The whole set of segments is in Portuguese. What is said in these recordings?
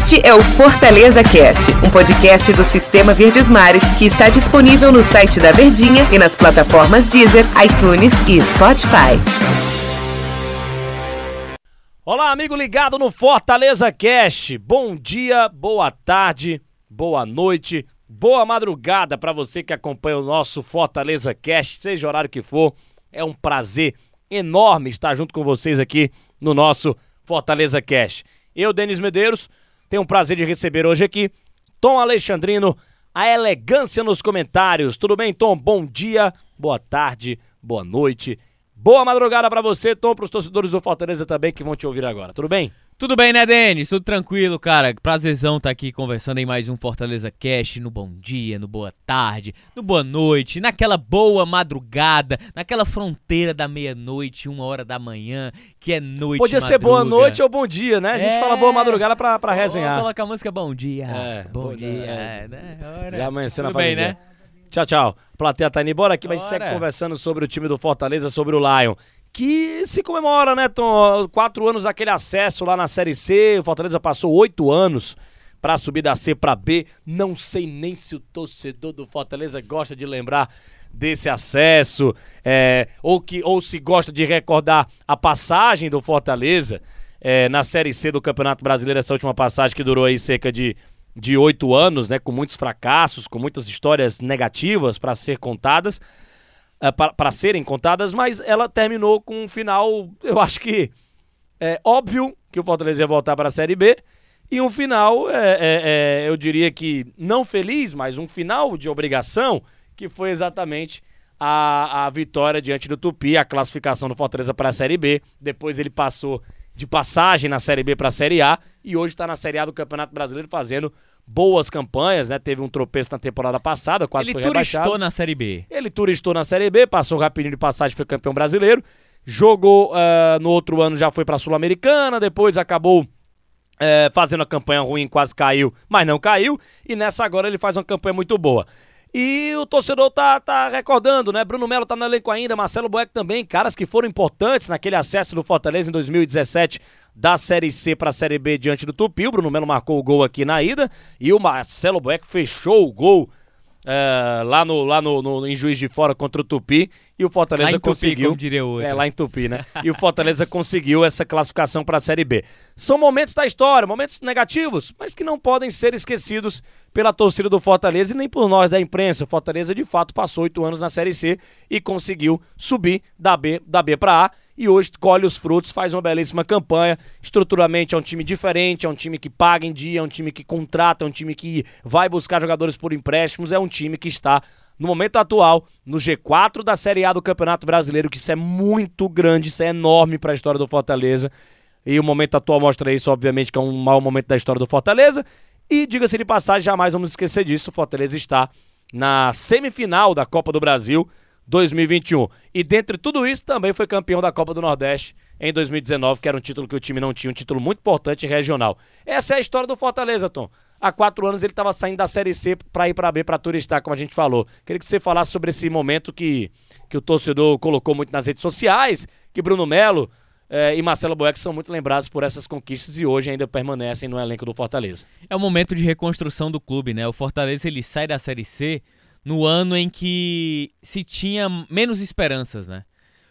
Este é o Fortaleza Cast, um podcast do Sistema Verdes Mares que está disponível no site da Verdinha e nas plataformas Deezer, iTunes e Spotify. Olá, amigo ligado no Fortaleza Cast. Bom dia, boa tarde, boa noite, boa madrugada para você que acompanha o nosso Fortaleza Cast, seja o horário que for. É um prazer enorme estar junto com vocês aqui no nosso Fortaleza Cast. Eu, Denis Medeiros, tenho o prazer de receber hoje aqui Tom Alexandrino, a elegância nos comentários. Tudo bem, Tom? Bom dia, boa tarde, boa noite, boa madrugada para você, Tom, para os torcedores do Fortaleza também que vão te ouvir agora. Tudo bem? Tudo bem, né, Denis? Tudo tranquilo, cara. Prazerzão estar tá aqui conversando em mais um Fortaleza Cast, no bom dia, no boa tarde, no boa noite, naquela boa madrugada, naquela fronteira da meia-noite, uma hora da manhã, que é noite Podia madruga. ser boa noite ou bom dia, né? A gente É. fala boa madrugada pra, pra resenhar. Vamos colocar a música Bom Dia. É, bom, bom dia, dia, né? Ora. Já amanheceu na bem, né? Tchau, tchau. Plateia tá indo embora aqui, mas a gente Bora. segue conversando sobre o time do Fortaleza, sobre o Lion. Que se comemora, né, Tom? Quatro anos daquele acesso lá na Série C. O Fortaleza passou oito anos pra subir da C pra B. Não sei nem se o torcedor do Fortaleza gosta de lembrar desse acesso, é, ou, que, ou se gosta de recordar a passagem do Fortaleza é, na Série C do Campeonato Brasileiro, essa última passagem que durou aí cerca de de oito anos, né, com muitos fracassos, com muitas histórias negativas para ser contadas, para serem contadas, mas ela terminou com um final, eu acho que é óbvio que o Fortaleza ia voltar para a Série B e um final, é, é, eu diria que não feliz, mas um final de obrigação, que foi exatamente a, a vitória diante do Tupi, a classificação do Fortaleza para a Série B. Depois ele passou de passagem na Série B para a Série A e hoje está na Série A do Campeonato Brasileiro fazendo boas campanhas, né? Teve um tropeço na temporada passada, quase Ele foi turistou rebaixado. na Série B. Ele turistou na Série B, passou rapidinho de passagem, foi campeão brasileiro. Jogou ah, no outro ano, já foi para a Sul-Americana, depois acabou eh, fazendo a campanha ruim, quase caiu, mas não caiu. E nessa agora ele faz uma campanha muito boa. E o torcedor tá, tá recordando, né? Bruno Melo tá no elenco ainda, Marcelo Boeck também, caras que foram importantes naquele acesso do Fortaleza em 2017 da Série C para a Série B diante do Tupi. O Bruno Melo marcou o gol aqui na ida e o Marcelo Boeck fechou o gol eh, lá, no, lá no, no- em Juiz de Fora contra o Tupi e o Fortaleza Tupi, conseguiu. diria. É, lá em Tupi, né? E o Fortaleza conseguiu essa classificação para a Série B. São momentos da história, momentos negativos, mas que não podem ser esquecidos pela torcida do Fortaleza e nem por nós da imprensa. O Fortaleza, de fato, passou oito anos na Série C e conseguiu subir da B, da B para A. E hoje colhe os frutos, faz uma belíssima campanha. Estruturalmente é um time diferente, é um time que paga em dia, é um time que contrata, é um time que vai buscar jogadores por empréstimos, é um time que está no momento atual, no G4 da Série A do Campeonato Brasileiro, que isso é muito grande, isso é enorme para a história do Fortaleza. E o momento atual mostra isso, obviamente, que é um mau momento da história do Fortaleza. E diga-se de passagem, jamais vamos esquecer disso, o Fortaleza está na semifinal da Copa do Brasil 2021. E dentre tudo isso, também foi campeão da Copa do Nordeste em 2019, que era um título que o time não tinha, um título muito importante e regional. Essa é a história do Fortaleza, Tom. Há quatro anos ele estava saindo da Série C para ir para B, para turistar, como a gente falou. Queria que você falasse sobre esse momento que, que o torcedor colocou muito nas redes sociais, que Bruno Melo eh, e Marcelo Boeck são muito lembrados por essas conquistas e hoje ainda permanecem no elenco do Fortaleza. É o momento de reconstrução do clube, né? O Fortaleza ele sai da Série C no ano em que se tinha menos esperanças, né?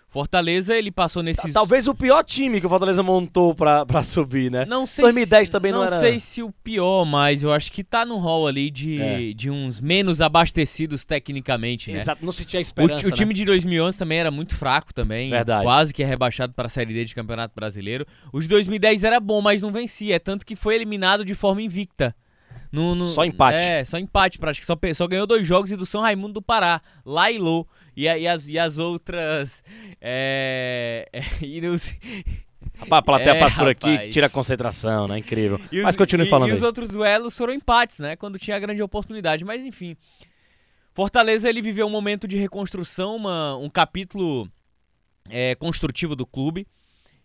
Fortaleza ele passou nesses Talvez o pior time que o Fortaleza montou pra, pra subir, né? não sei 2010 se, também não era- sei se o pior, mas eu acho que tá no hall ali de, É. de uns menos abastecidos tecnicamente, né? Exato, não se tinha O, esperança, o time né? de 2011 também era muito fraco também, Verdade. quase que é rebaixado para a Série D de Campeonato Brasileiro. O de 2010 era bom, mas não vencia, é tanto que foi eliminado de forma invicta. No- no- Só empate. É, só empate, praticamente. Só, só ganhou dois jogos e do São Raimundo do Pará, lá e. E, e as, e as outras. É, e nos- Rapaz, a plateia É, passa por aqui, rapaz. tira a concentração, né? Incrível. E os- Mas continue e- falando E aí. os outros duelos foram empates, né? Quando tinha a grande oportunidade. Mas enfim. Fortaleza ele viveu um momento de reconstrução, uma- um capítulo é, construtivo do clube.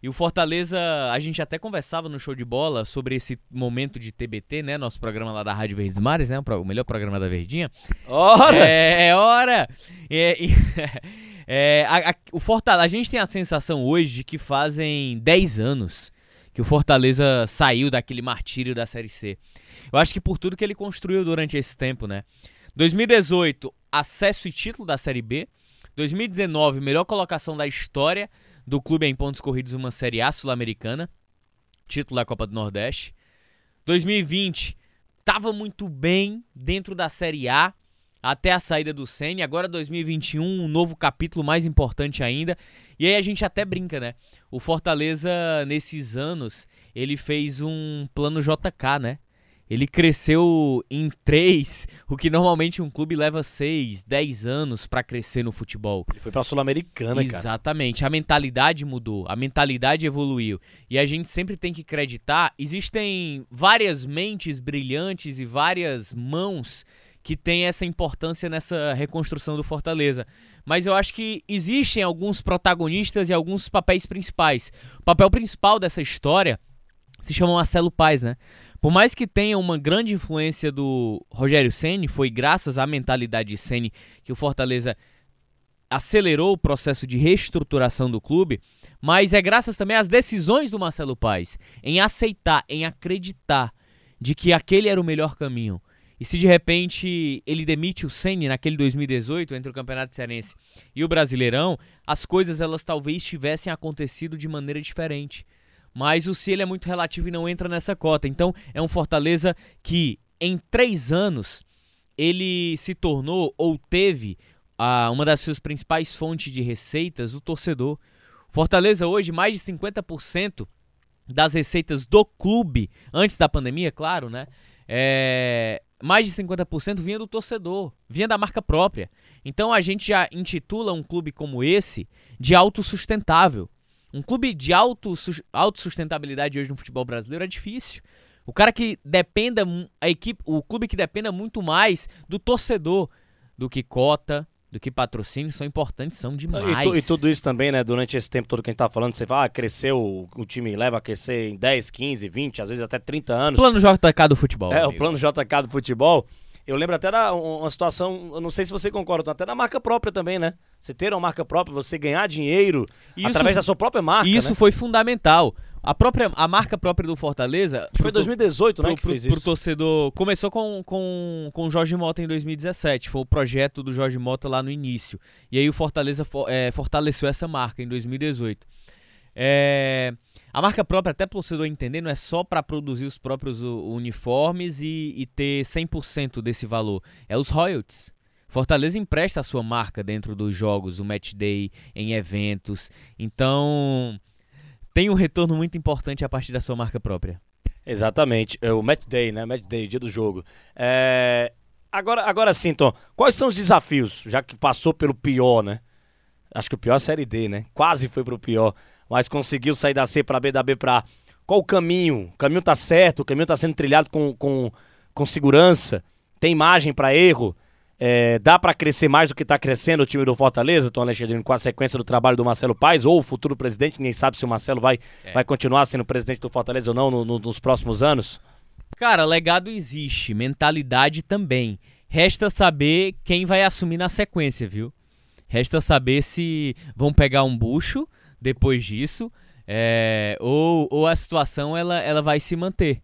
E o Fortaleza, a gente até conversava no show de bola sobre esse momento de TBT, né? Nosso programa lá da Rádio Verdes Mares, né? O melhor programa da Verdinha. Ora! É, é hora! É, é, a, a- o Fortaleza, a gente tem a sensação hoje de que fazem 10 anos que o Fortaleza saiu daquele martírio da Série C. Eu acho que por tudo que ele construiu durante esse tempo, né? 2018, acesso e título da Série B. 2019, melhor colocação da história do clube em pontos corridos uma Série A sul-americana, título da Copa do Nordeste. 2020, estava muito bem dentro da Série A até a saída do Senna. Agora 2021, um novo capítulo mais importante ainda. E aí a gente até brinca, né? O Fortaleza nesses anos, ele fez um plano JK, né? Ele cresceu em três, o que normalmente um clube leva seis, dez anos para crescer no futebol. Ele foi pra Sul-Americana, cara. Exatamente. A mentalidade mudou, a mentalidade evoluiu. E a gente sempre tem que acreditar. Existem várias mentes brilhantes e várias mãos que têm essa importância nessa reconstrução do Fortaleza. Mas eu acho que existem alguns protagonistas e alguns papéis principais. O papel principal dessa história se chama Marcelo Paes, né? Por mais que tenha uma grande influência do Rogério Ceni, foi graças à mentalidade de Ceni que o Fortaleza acelerou o processo de reestruturação do clube, mas é graças também às decisões do Marcelo Paes em aceitar, em acreditar de que aquele era o melhor caminho. E se de repente ele demite o Ceni naquele 2018 entre o Campeonato Cearense e o Brasileirão, as coisas elas talvez tivessem acontecido de maneira diferente mas o ele é muito relativo e não entra nessa cota. Então é um Fortaleza que em três anos ele se tornou ou teve uma das suas principais fontes de receitas, o torcedor. Fortaleza hoje, mais de 50% das receitas do clube, antes da pandemia, claro, né? É, mais de 50% vinha do torcedor, vinha da marca própria. Então a gente já intitula um clube como esse de autossustentável. Um clube de auto, autossustentabilidade hoje no futebol brasileiro é difícil. O cara que dependa, a equipe, o clube que dependa muito mais do torcedor do que cota, do que patrocínio, são importantes, são demais. E, e, tudo isso também, né, durante esse tempo todo que a gente tá falando, você fala, ah, cresceu, o time leva a crescer em 10, 15, 20, às vezes até 30 anos. Plano JK do futebol. É, amigo. o plano JK do futebol. Eu lembro até da uma situação, eu não sei se você concorda, até da marca própria também, né? Você ter uma marca própria, você ganhar dinheiro isso, através da sua própria marca. Isso né? foi fundamental. A própria a marca própria do Fortaleza. Acho que foi 2018, né? Pro, que fez pro, isso. Pro torcedor. Começou com, com, com o Jorge Mota em 2017. Foi o projeto do Jorge Mota lá no início. E aí o Fortaleza é, fortaleceu essa marca em 2018. É. A marca própria, até para o torcedor entender, não é só para produzir os próprios uniformes e, e ter 100% desse valor. É os royalties. Fortaleza empresta a sua marca dentro dos jogos, o match day, em eventos. Então, tem um retorno muito importante a partir da sua marca própria. Exatamente. É o match day, né? Match day, dia do jogo. É... Agora, agora sim, Tom. Quais são os desafios, já que passou pelo pior, né? Acho que o pior é a Série D, né? Quase foi pro pior mas conseguiu sair da C para B, da B para A. Qual o caminho? O caminho tá certo, o caminho tá sendo trilhado com, com, com segurança, tem margem para erro. É, dá para crescer mais do que está crescendo o time do Fortaleza, Tom Alexandre, com a sequência do trabalho do Marcelo Paes, ou o futuro presidente, ninguém sabe se o Marcelo vai, é. vai continuar sendo presidente do Fortaleza ou não no, no, nos próximos anos? Cara, legado existe, mentalidade também. Resta saber quem vai assumir na sequência, viu? Resta saber se vão pegar um bucho depois disso, é, ou, ou a situação ela, ela vai se manter.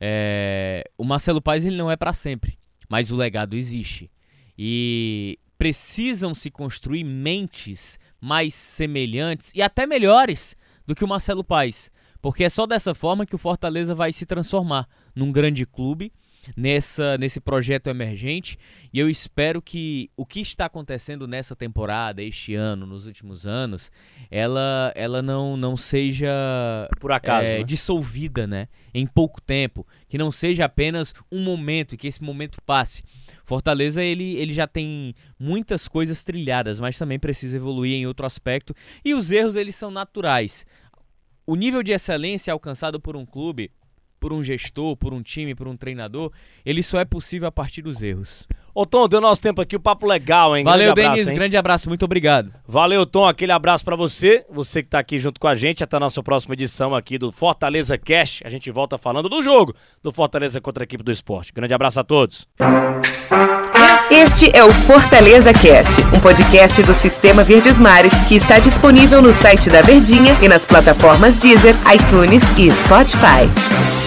É, o Marcelo Paes ele não é para sempre, mas o legado existe. E precisam se construir mentes mais semelhantes e até melhores do que o Marcelo Paes, porque é só dessa forma que o Fortaleza vai se transformar num grande clube nessa, nesse projeto emergente e eu espero que o que está acontecendo nessa temporada, este ano, nos últimos anos, ela, ela não, não seja por acaso é, né? dissolvida, né? Em pouco tempo, que não seja apenas um momento e que esse momento passe. Fortaleza ele, ele já tem muitas coisas trilhadas, mas também precisa evoluir em outro aspecto e os erros eles são naturais. O nível de excelência alcançado por um clube por um gestor, por um time, por um treinador, ele só é possível a partir dos erros. Ô Tom, deu nosso tempo aqui, o papo legal, hein? Valeu, Denis, grande abraço, muito obrigado. Valeu, Tom, aquele abraço para você, você que tá aqui junto com a gente, até a nossa próxima edição aqui do Fortaleza Cash. A gente volta falando do jogo do Fortaleza contra a equipe do esporte. Grande abraço a todos. Este é o Fortaleza Cast, um podcast do Sistema Verdes Mares que está disponível no site da Verdinha e nas plataformas Deezer, iTunes e Spotify.